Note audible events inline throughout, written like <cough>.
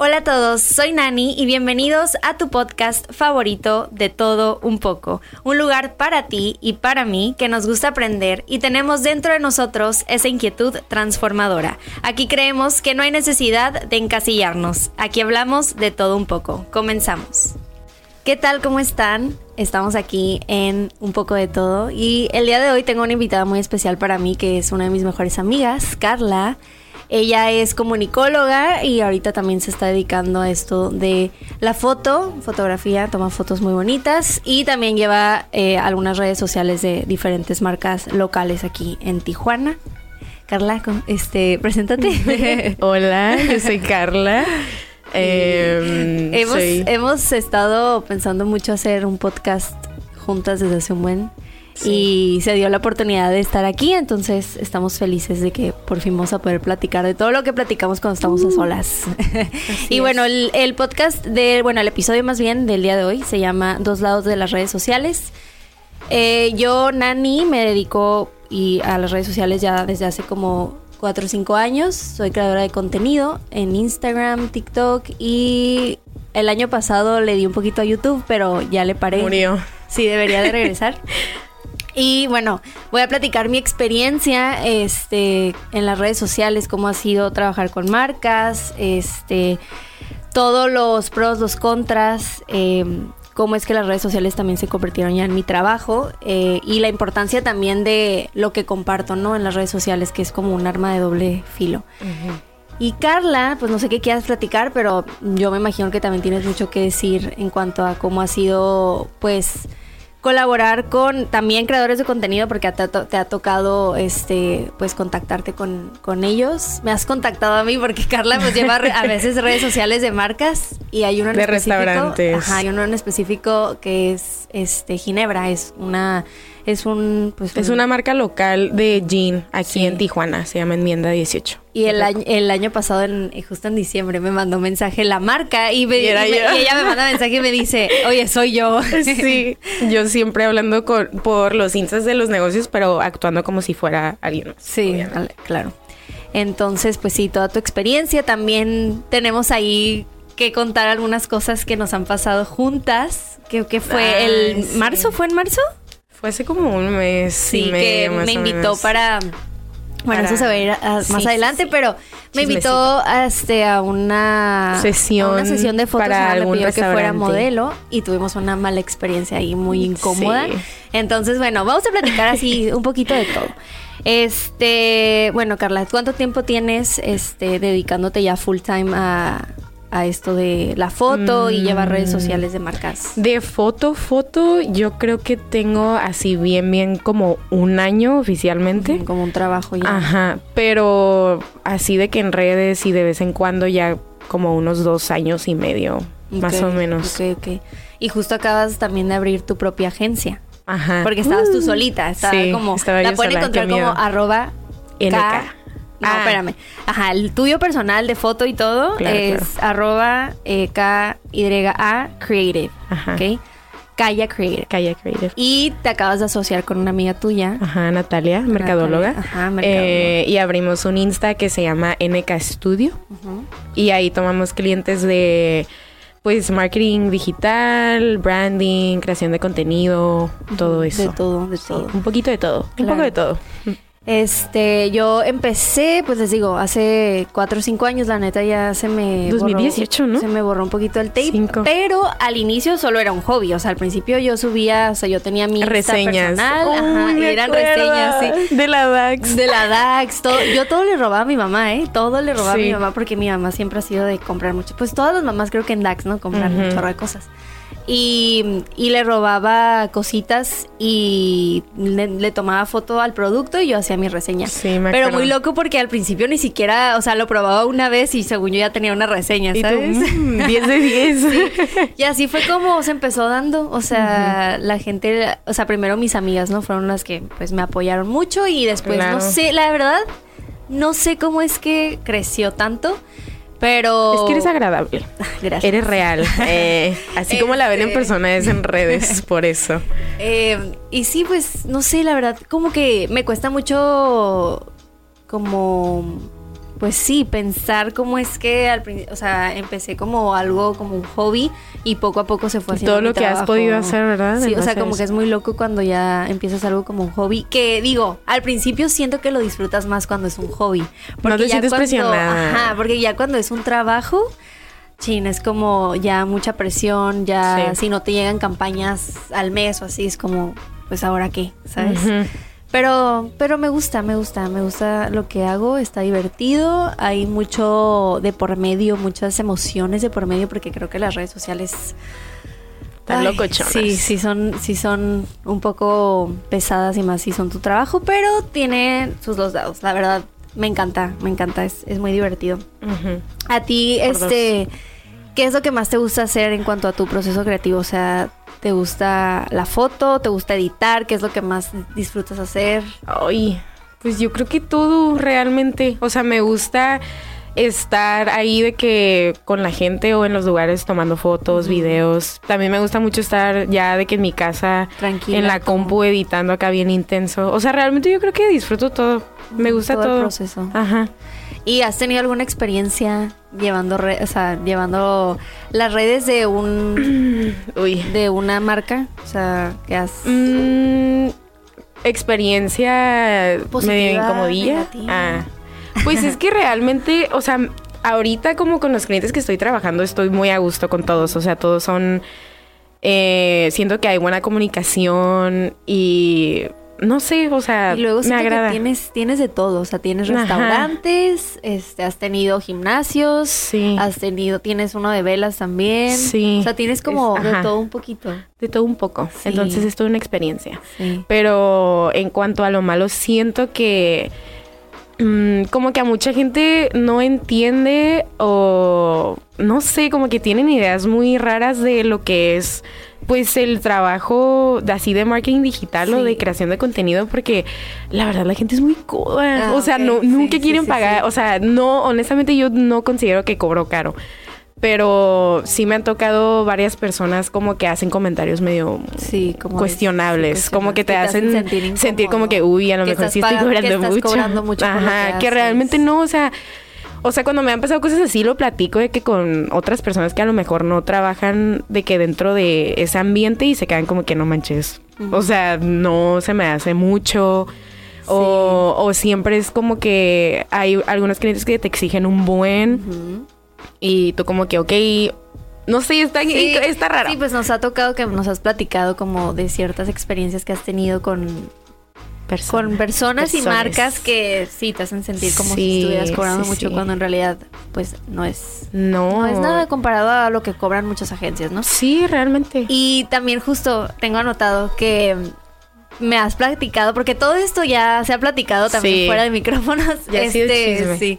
Hola a todos, soy Nani y bienvenidos a tu podcast favorito de todo un poco. Un lugar para ti y para mí que nos gusta aprender y tenemos dentro de nosotros esa inquietud transformadora. Aquí creemos que no hay necesidad de encasillarnos. Aquí hablamos de todo un poco. Comenzamos. ¿Qué tal? ¿Cómo están? Estamos aquí en un poco de todo y el día de hoy tengo una invitada muy especial para mí que es una de mis mejores amigas, Carla. Ella es comunicóloga y ahorita también se está dedicando a esto de la foto, fotografía, toma fotos muy bonitas y también lleva eh, algunas redes sociales de diferentes marcas locales aquí en Tijuana. Carla, este, preséntate. <laughs> Hola, yo soy Carla. Em, hemos, hemos estado pensando mucho hacer un podcast juntas desde hace un buen y se dio la oportunidad de estar aquí, entonces estamos felices de que por fin vamos a poder platicar de todo lo que platicamos cuando estamos a uh. solas. <laughs> y bueno, el, podcast de, bueno, el episodio más bien del día de hoy se llama Dos lados de las redes sociales. Eh, yo, Nani, me dedico y a las redes sociales ya desde hace como cuatro o cinco años. Soy creadora de contenido en Instagram, TikTok y el año pasado le di un poquito a YouTube, pero ya le paré. Murió. Sí, debería de regresar. <laughs> Y bueno, voy a platicar mi experiencia este, en las redes sociales, cómo ha sido trabajar con marcas, este, todos los pros, los contras, em, cómo es que las redes sociales también se convirtieron ya en mi trabajo eh, y la importancia también de lo que comparto ¿no? en las redes sociales, que es como un arma de doble filo. Y Carla, pues no sé qué quieras platicar, pero yo me imagino que también tienes mucho que decir en cuanto a cómo ha sido, pues, colaborar con también creadores de contenido porque te, te ha tocado este pues contactarte con, con, ellos. Me has contactado a mí porque Carla pues lleva a veces <laughs> redes sociales de marcas y hay uno en de específico. restaurantes. Ajá, hay uno en específico que es este Ginebra, es una es un pues es una marca local de gin aquí en Tijuana, se llama Enmienda 18. Y el año, el año pasado, en, eh, justo en diciembre, me mandó mensaje la marca y, ella me manda mensaje y me dice, oye, soy yo. <laughs> Sí, yo siempre hablando con, por los instas de los negocios, pero actuando como si fuera alguien Sí, claro. Entonces, pues sí, toda tu experiencia. También tenemos ahí que contar algunas cosas que nos han pasado juntas. Que, que fue el marzo, ¿fue en marzo? Fue hace como un mes. Sí, que me invitó para bueno, eso se va a ir más adelante, pero me invitó este, a una sesión, una sesión de fotos. Para me pidió que fuera modelo y tuvimos una mala experiencia ahí muy incómoda. Entonces, bueno, vamos a platicar así <laughs> un poquito de todo. Este, bueno, Carla, ¿cuánto tiempo tienes este, dedicándote ya full time a, a esto de la foto y llevar redes sociales de marcas? De foto, foto, yo creo que tengo así bien, bien como un año oficialmente. Como un trabajo ya. Ajá, pero así de que en redes y de vez en cuando ya como unos dos años y medio, más o menos. Ok, ok. Y justo acabas también de abrir tu propia agencia. Ajá. Porque estabas tú uh. solita, estaba como, la pueden encontrar como arroba NK. No, ah. espérame. Ajá, el tuyo personal de foto y todo es arroba eh, K-Y-A Creative. Ajá. ¿Ok? Kaya Creative. Kaya Creative. Y te acabas de asociar con una amiga tuya. Ajá, Natalia, mercadóloga. Ajá, mercadóloga. Eh, y abrimos un Insta que se llama NK Studio. Y ahí tomamos clientes de pues marketing digital, branding, creación de contenido, todo eso. De todo, de todo. un poquito de todo. Un poco de todo. Este, yo empecé, pues les digo, hace cuatro o cinco años, la neta ya se me 2018, ¿no? Se me borró un poquito el tape, pero al inicio solo era un hobby, o sea, al principio yo subía, o sea, yo tenía mi reseñas, personal, ajá, y eran reseñas, sí. De la DAX. De la DAX, todo, yo todo le robaba a mi mamá, ¿eh? Todo le robaba a mi mamá porque mi mamá siempre ha sido de comprar mucho. Pues todas las mamás creo que en DAX, ¿no? Compran uh chorro de cosas. Y, le robaba cositas y le, tomaba foto al producto y yo hacía mi reseña. Sí, me Pero muy loco porque al principio ni siquiera, o sea, lo probaba una vez y según yo ya tenía una reseña, ¿sabes? 10 mm, de 10. <laughs> Y así fue como se empezó dando, o sea, la gente, o sea, primero mis amigas, ¿no? Fueron las que pues me apoyaron mucho y después, no sé, la verdad, no sé cómo es que creció tanto. Pero. Es que eres agradable. Gracias. Eres real. <laughs> Eh, así como la ven en este, persona, es en redes, <laughs> por eso. Eh, y sí, pues, no sé, la verdad, como que me cuesta mucho. Como pues sí, pensar cómo es que al principio, o sea, empecé como algo, como un hobby y poco a poco se fue haciendo. Todo lo que has podido hacer, ¿verdad? Sí, o sea, como que es muy loco cuando ya empiezas algo como un hobby. Que digo, al principio siento que lo disfrutas más cuando es un hobby. Porque no te sientes presionada. Ajá, porque ya cuando es un trabajo, chin, es como ya mucha presión, ya si no te llegan campañas al mes o así, es como, pues ahora qué, ¿sabes? Pero, pero me gusta, me gusta, me gusta lo que hago, está divertido, hay mucho de por medio, muchas emociones de por medio, porque creo que las redes sociales están locochonas. Sí, sí son, sí son un poco pesadas y más si son tu trabajo, pero tiene sus dos lados, la verdad. Me encanta, me encanta, es, es muy divertido. A ti, este, ¿qué es lo que más te gusta hacer en cuanto a tu proceso creativo? O sea, ¿Te gusta la foto? ¿Te gusta editar? ¿Qué es lo que más disfrutas hacer? Ay, pues yo creo que todo realmente. O sea, me gusta estar ahí de que con la gente o en los lugares tomando fotos, videos. También me gusta mucho estar ya de que en mi casa, Tranquila, en la compu editando acá bien intenso. O sea, realmente yo creo que disfruto todo. Me gusta todo. todo. el proceso. Ajá. ¿Y has tenido alguna experiencia llevando, o sea, llevando las redes de un <clears throat> Uy. de una marca? O sea, que has mm, experiencia medio incomodilla. Ah. Pues es que realmente, o sea, ahorita como con los clientes que estoy trabajando estoy muy a gusto con todos, o sea, todos son eh, siento que hay buena comunicación y no sé, o sea, y luego me agrada. tienes, tienes de todo, o sea, tienes restaurantes, este, has tenido gimnasios, sí. has tenido, tienes uno de velas también, sí. o sea, tienes como de todo un poquito. De todo un poco, entonces es toda una experiencia. Pero en cuanto a lo malo, siento que mm, como que a mucha gente no entiende o no sé, como que tienen ideas muy raras de lo que es pues el trabajo de así de marketing digital o de creación de contenido porque la verdad la gente es muy coda. Ah, o sea, no, nunca quieren pagar. O sea, no, honestamente yo no considero que cobro caro. Pero sí me han tocado varias personas como que hacen comentarios medio cuestionables, como que te, hacen, sentir, como que, uy, a lo mejor sí estoy cobrando mucho. Cobrando mucho Ajá, que realmente no, o sea, o sea, cuando me han pasado cosas así, lo platico de que con otras personas que a lo mejor no trabajan de que dentro de ese ambiente y se quedan como que no manches. O sea, no se me hace mucho. O, siempre es como que hay algunos clientes que te exigen un buen. Y tú como que, ok, no sé, está, está raro. Sí, pues nos ha tocado que nos has platicado como de ciertas experiencias que has tenido con con personas y marcas que sí te hacen sentir como si estuvieras cobrando mucho cuando en realidad pues no es no. es nada comparado a lo que cobran muchas agencias, ¿no? Sí, realmente. Y también justo tengo anotado que me has platicado porque todo esto ya se ha platicado también fuera de micrófonos. Ya este, sí.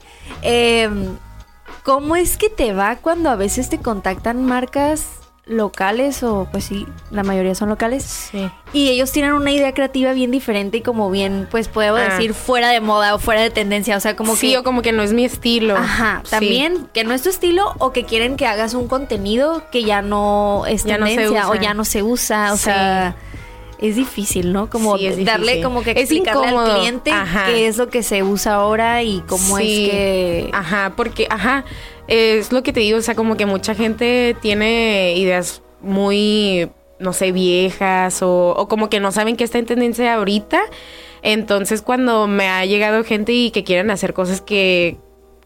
¿Cómo es que te va cuando a veces te contactan marcas locales o pues sí, la mayoría son locales. Sí. Y ellos tienen una idea creativa bien diferente y como bien, pues puedo ah. decir, fuera de moda o fuera de tendencia. O sea, como sí, que... o como que no es mi estilo. Ajá, también que no es tu estilo o que quieren que hagas un contenido que ya no es tendencia o ya no se usa. O sea es difícil, ¿no? Como darle como que explicarle al cliente qué es lo que se usa ahora y cómo es que ajá, porque ajá, es lo que te digo, o sea, como que mucha gente tiene ideas muy, no sé, viejas o, o como que no saben qué está en tendencia ahorita. Entonces, cuando me ha llegado gente y que quieren hacer cosas que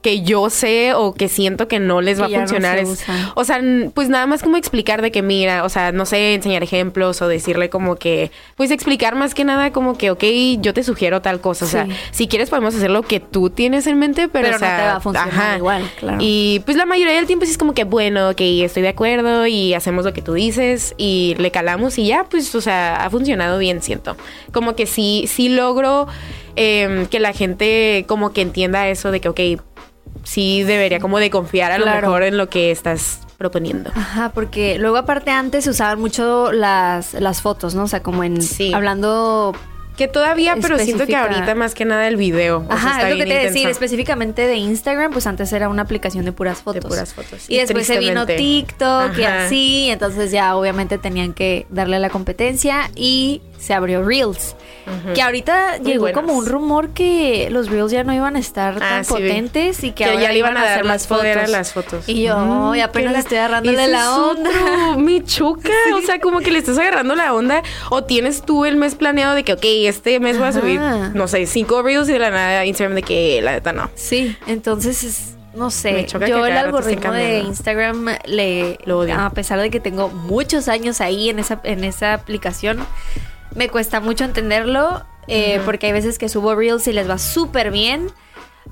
que yo sé o que siento que no les va a funcionar. es, o sea, pues nada más como explicar de que mira, o sea, no sé, enseñar ejemplos o decirle como que, pues explicar más que nada como que, ok, yo te sugiero tal cosa. O sea, si quieres podemos hacer lo que tú tienes en mente, pero, no te va a funcionar igual, claro. Y pues la mayoría del tiempo sí es como que, bueno, ok, estoy de acuerdo y hacemos lo que tú dices y le calamos y ya, pues, o sea, ha funcionado bien, siento. Como que sí, sí logro em, que la gente como que entienda eso de que, ok, sí debería como de confiar a lo mejor en lo que estás proponiendo. Ajá, porque luego aparte antes se usaban mucho las, las fotos, ¿no? O sea, como en sí. hablando que todavía, pero siento que ahorita más que nada el video. Ajá, es lo que te decir, específicamente de Instagram, pues antes era una aplicación de puras fotos. De puras fotos. Y, después se vino TikTok y así, entonces ya obviamente tenían que darle la competencia y se abrió Reels. Que ahorita llegó como un rumor que los Reels ya no iban a estar ah, tan potentes y que, ahora ya le iban a, dar las fotos. las fotos. Y yo mm, apenas estoy agarrándole la onda. <laughs> mi chuca. O sea, como que le estás agarrando la onda. O tienes tú el mes planeado de que, ok, este mes voy a subir, no sé, cinco Reels y de la nada Instagram de que la neta no. Sí, entonces es no sé, yo el algoritmo de Instagram le a pesar de que tengo muchos años ahí en esa en esa aplicación, me cuesta mucho entenderlo eh, porque hay veces que subo reels y les va súper bien.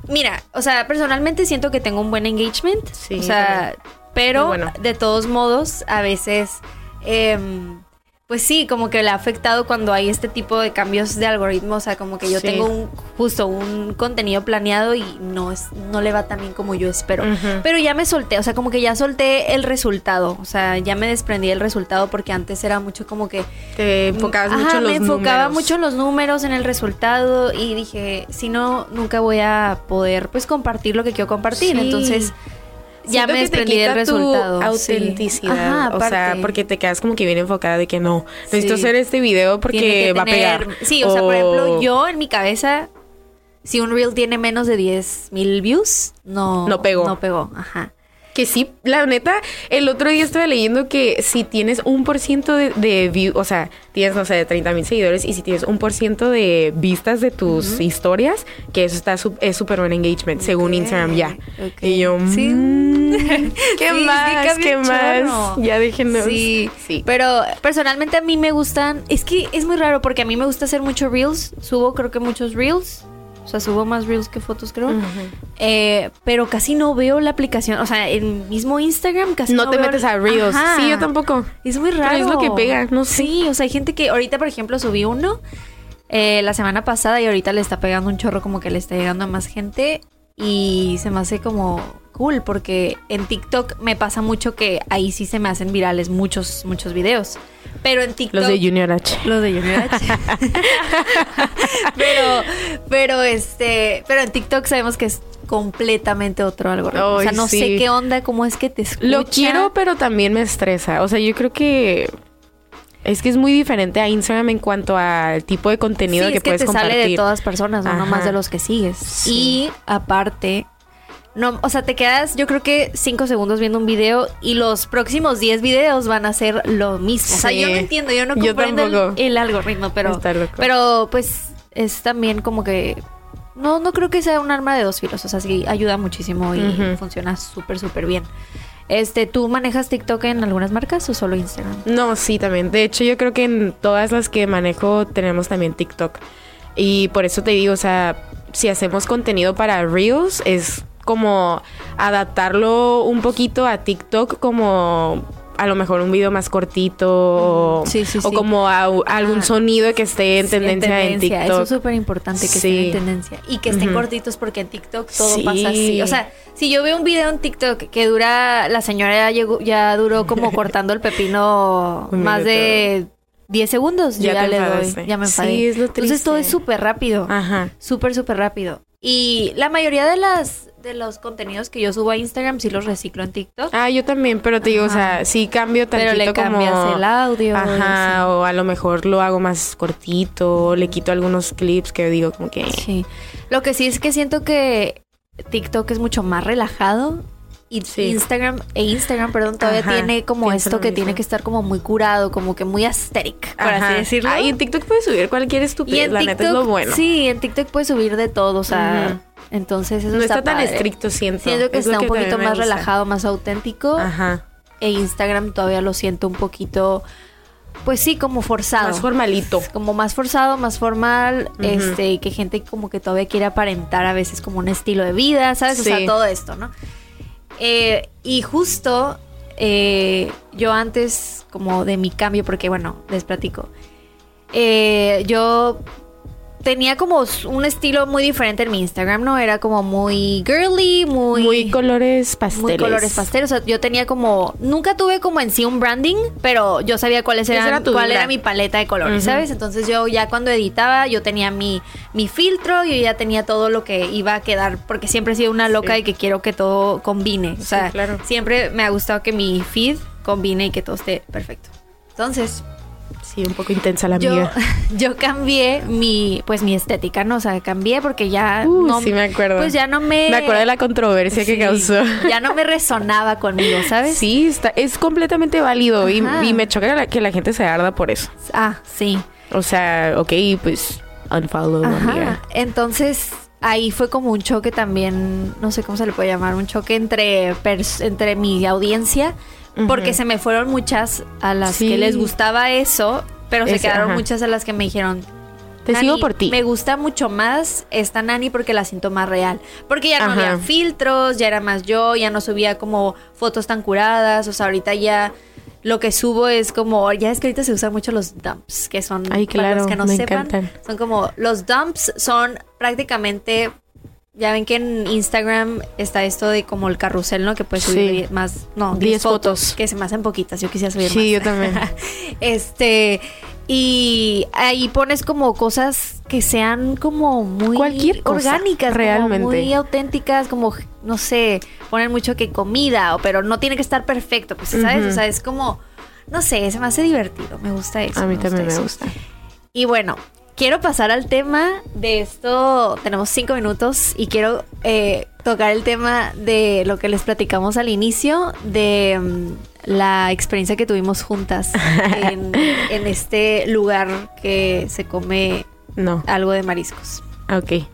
Mira, o sea, personalmente siento que tengo un buen engagement, sí, o sea, pero de todos modos a veces eh, pues sí, como que le ha afectado cuando hay este tipo de cambios de algoritmo. O sea, como que yo tengo un, justo un contenido planeado y no es, no le va tan bien como yo espero. Pero ya me solté, o sea, como que ya solté el resultado. O sea, ya me desprendí del resultado porque antes era mucho como que. Te enfocabas mucho en los me enfocaba mucho en los números, en el resultado. Y dije, si no, nunca voy a poder pues compartir lo que quiero compartir. Entonces ya me desprendí del resultado. autenticidad. o sea, porque te quedas como que bien enfocada de que no, necesito hacer este video porque va a pegar. Sí, o, sea, por ejemplo, yo en mi cabeza, si un reel tiene menos de 10 mil views, no, no pegó. No pegó, ajá. Que sí, la neta, el otro día estaba leyendo que si tienes un por ciento de, de view, o sea, tienes, no sé, de 30 mil seguidores y si tienes un por ciento de vistas de tus historias, que eso está es súper buen engagement, según Instagram ya. Y yo, sí. Mm, <laughs> ¿qué más? ¿Qué más? Ya déjenos. Sí, sí. Pero personalmente a mí me gustan, es que es muy raro porque a mí me gusta hacer muchos reels, subo creo que muchos reels o sea, subo más reels que fotos, creo. Eh, pero casi no veo la aplicación. O sea, en mismo Instagram casi no, no te metes a reels. Sí, yo tampoco. Es muy raro. es lo que pega, no sé. Sí, o sea, hay gente que ahorita, por ejemplo, subí uno eh, la semana pasada y ahorita le está pegando un chorro como que le está llegando a más gente. Y se me hace como cool porque en TikTok me pasa mucho que ahí sí se me hacen virales muchos, muchos videos. Pero en TikTok. Los de Junior H. Los de Junior H. <laughs> pero, pero este, pero en TikTok sabemos que es completamente otro algoritmo. o sea, no sé qué onda, cómo es que te escucha. Lo quiero, pero también me estresa. O sea, yo creo que es que es muy diferente a Instagram en cuanto al tipo de contenido que, es que puedes te sale de todas personas, no nomás de los que sigues. Y aparte, no, o sea, te quedas, yo creo que cinco segundos viendo un video y los próximos 10 videos van a ser lo mismo. O sea, yo no entiendo, yo no comprendo el, algoritmo, pero, pero pues es también como que no, no creo que sea un arma de dos filos. O sea, sí ayuda muchísimo y funciona súper, súper bien. Este, ¿tú manejas TikTok en algunas marcas o solo Instagram? No, sí, también. De hecho, yo creo que en todas las que manejo tenemos también TikTok. Y por eso te digo, o sea, si hacemos contenido para Reels, es como adaptarlo un poquito a TikTok como a lo mejor un video más cortito o, como algún sonido que esté en, tendencia, en, TikTok. Eso es súper importante que esté en tendencia y que estén cortitos porque en TikTok todo pasa así. O sea, si yo veo un video en TikTok que dura, la señora ya, llegó, ya duró como <laughs> cortando el pepino más de 10 segundos, ya, ya le doy, ya me enfadé. Entonces todo es súper rápido. Ajá. Súper, súper rápido. Y la mayoría de las de los contenidos que yo subo a Instagram sí los reciclo en TikTok. Ah, yo también, pero te digo, o sea, sí cambio tantito Pero le cambias el audio. Ajá, o a lo mejor lo hago más cortito, le quito algunos clips que digo como que... Sí. Lo que sí es que siento que TikTok es mucho más relajado y Instagram e Instagram, perdón, todavía tiene como esto que tiene que estar como muy curado, como que muy aesthetic, por así decirlo. Ah, y en TikTok puedes subir cualquier estupidez, la neta es lo bueno. Sí, en TikTok puedes subir de todo, o sea, entonces eso no está, tan estricto, siento. Siento que está un poquito más relajado, más auténtico. Ajá. E Instagram todavía lo siento un poquito pues sí, como forzado. Más formalito. Como más forzado, más formal, este, que gente como que todavía quiere aparentar a veces como un estilo de vida, ¿sabes? O sea, todo esto, ¿no? Eh, y justo eh, yo antes, como de mi cambio, porque bueno, les platico. Eh, yo tenía como un estilo muy diferente en mi Instagram, ¿no? Era como muy girly, muy... Muy colores pasteles. Muy colores pasteles. O sea, yo tenía como... Nunca tuve como en sí un branding, pero yo sabía cuáles eran, cuál era mi paleta de colores, ¿sabes? Entonces yo ya cuando editaba, yo tenía mi, mi filtro, yo ya tenía todo lo que iba a quedar, porque siempre he sido una loca y que quiero que todo combine. O sea, siempre me ha gustado que mi feed combine y que todo esté perfecto. Entonces, Sí, un poco intensa la amiga. <laughs> Yo cambié mi, pues mi estética, ¿no? O sea, cambié porque ya uh, no... Sí, me acuerdo. Pues ya no me... Me acuerdo de la controversia que causó. <laughs> Ya no me resonaba conmigo, ¿sabes? Sí, está, es completamente válido y, me choca que la, gente se arda por eso. Ah, sí. O sea, ok, pues unfollow, amiga. Entonces, ahí fue como un choque también, no sé cómo se le puede llamar, un choque entre, entre mi audiencia porque se me fueron muchas a las que les gustaba eso, pero se quedaron muchas a las que me dijeron, te sigo por ti. Me gusta mucho más esta Nani porque la siento más real. Porque ya no había filtros, ya era más yo, ya no subía como fotos tan curadas. O sea, ahorita ya lo que subo es como. Ya es que ahorita se usan mucho los dumps, que son. Ay, claro, los que no me sepan. Encantan. Son como. Los dumps son prácticamente ya ven que en Instagram está esto de como el carrusel, ¿no? Que puedes subir más, no, 10 fotos, Que se me hacen poquitas, yo quisiera subir más. Sí, yo también. <laughs> este, y ahí pones como cosas que sean como muy Cualquier orgánicas, realmente. muy auténticas, como, no sé, poner mucho que comida, pero no tiene que estar perfecto, pues, ¿sabes? O sea, es como, no sé, se me hace divertido, me gusta eso. A mí también me gusta. Y bueno, quiero pasar al tema de esto. Tenemos cinco minutos y quiero eh, tocar el tema de lo que les platicamos al inicio, de mm, la experiencia que tuvimos juntas <laughs> en, este lugar que se come no. algo de mariscos. Ok.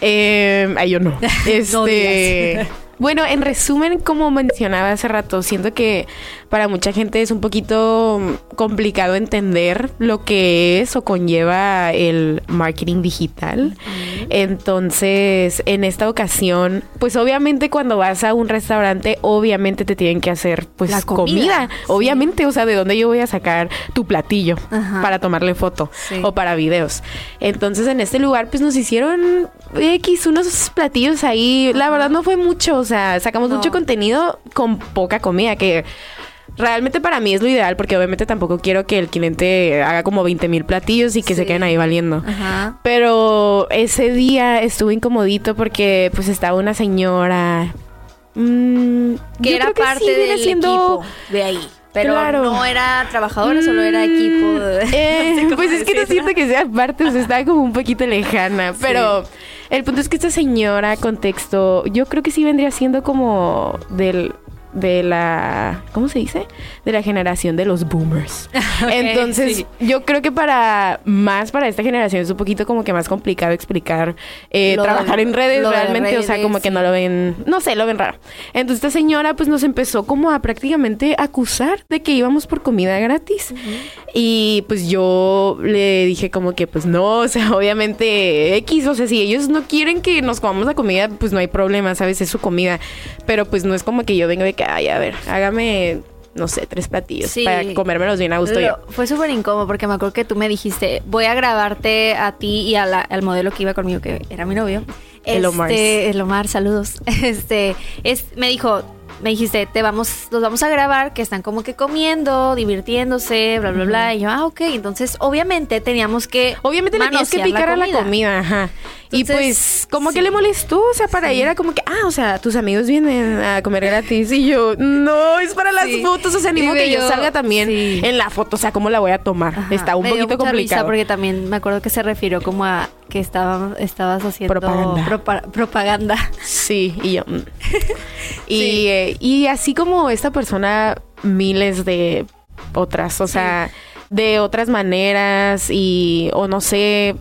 Eh, ay, yo no. <laughs> Este. bueno, en resumen, como mencionaba hace rato, siento que para mucha gente es un poquito complicado entender lo que es o conlleva el marketing digital. Entonces, en esta ocasión, pues obviamente cuando vas a un restaurante, obviamente te tienen que hacer pues La comida. Obviamente, o sea, ¿de dónde yo voy a sacar tu platillo para tomarle foto o para videos? Entonces, en este lugar, pues nos hicieron X unos platillos ahí. La verdad no fue mucho, o sea, sacamos mucho contenido con poca comida que Realmente para mí es lo ideal porque obviamente tampoco quiero que el cliente haga como 20 mil platillos y que se queden ahí valiendo. Pero ese día estuvo incomodito porque pues estaba una señora... Mm, que era parte del equipo de ahí. Pero no era trabajadora, solo era equipo. Mm, <laughs> eh, pues es que no siento que sea parte, o sea, estaba como un poquito lejana. Pero el punto es que esta señora, contexto, yo creo que sí vendría siendo como del de la, ¿cómo se dice? De la generación de los boomers. <laughs> Entonces, yo creo que para más para esta generación es un poquito como que más complicado explicar eh, trabajar en redes realmente, o sea, como que no lo ven, no sé, lo ven raro. Entonces, esta señora pues nos empezó como a prácticamente acusar de que íbamos por comida gratis. Y pues yo le dije como que pues no, o sea, <laughs> obviamente X, o sea, si ellos no quieren que nos comamos la comida, pues no hay problema, ¿sabes? Es su comida. Pero pues no es como que yo venga de que ay, a ver, hágame no sé, tres platillos para comérmelos bien a gusto yo. Fue súper incómodo porque me acuerdo que tú me dijiste, voy a grabarte a ti y al modelo que iba conmigo, que era mi novio. El Omar. Este, el Omar, saludos. <laughs> Este, es, me dijo, me dijiste, te vamos, los vamos a grabar, que están como que comiendo, divirtiéndose, bla, bla, bla. Y yo, ah, ok. Entonces, obviamente teníamos que. Obviamente le tenías que picar a la comida, ajá. y pues, como que le molestó, o sea, para ella era como que, ah, o sea, tus amigos vienen a comer gratis. Y yo, no, es para las fotos, o sea, ni modo que yo salga también en la foto, o sea, ¿cómo la voy a tomar? Está un poquito complicado. porque también me acuerdo que se refirió como a que estaba, estabas haciendo propaganda. propaganda. Sí, y yo. Mm. <laughs> y, eh, y así como esta persona, miles de otras, o sea, de otras maneras y, o no sé,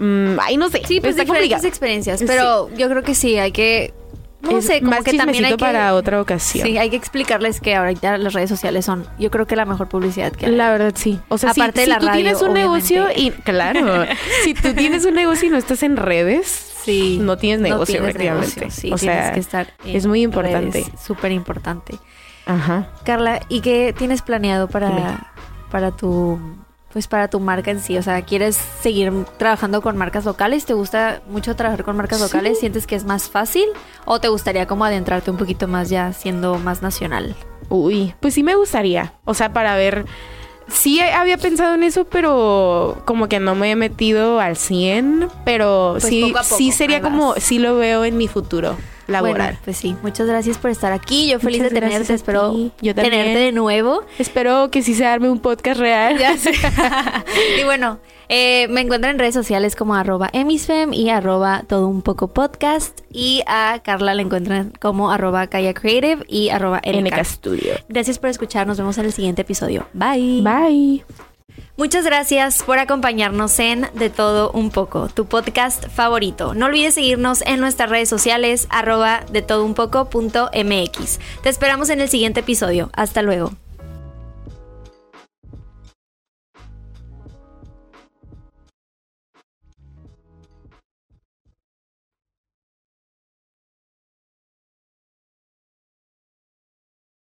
mm, ay, no sé. Sí, pues diferentes experiencias, pero yo creo que sí, hay que no sé, como más que también hay que, para otra ocasión. Sí, hay que explicarles que ahorita las redes sociales son, yo creo que la mejor publicidad que hay. La verdad, sí. O sea, aparte si, de la tú tienes un negocio y, claro, <laughs> si tú tienes un negocio y no estás en redes, sí, no tienes negocio, no Sí, o sea, que estar es muy importante. Súper importante. Ajá. Carla, ¿y qué tienes planeado para, para tu pues para tu marca en sí? O sea, ¿quieres seguir trabajando con marcas locales? ¿Te gusta mucho trabajar con marcas locales? ¿Sientes que es más fácil? ¿O te gustaría como adentrarte un poquito más ya siendo más nacional? Uy, pues sí me gustaría. O sea, para ver... Sí había pensado en eso, pero como que no me he metido al 100, pero pues sí, sí sería como, sí lo veo en mi futuro. Laboral. pues sí, muchas gracias por estar aquí. Yo feliz de tenerte, espero Yo tenerte de nuevo. Espero que sí se arme un podcast real. <laughs> y bueno, eh, me encuentran en redes sociales como arroba emisfem y arroba todo un poco podcast. Y a Carla la encuentran como arroba Kaya Creative y arroba NK Studio. Gracias por escuchar. Nos vemos en el siguiente episodio. Bye. Bye. Muchas gracias por acompañarnos en De Todo Un Poco, tu podcast favorito. No olvides seguirnos en nuestras redes sociales, arroba de todo un poco Te esperamos en el siguiente episodio. Hasta luego.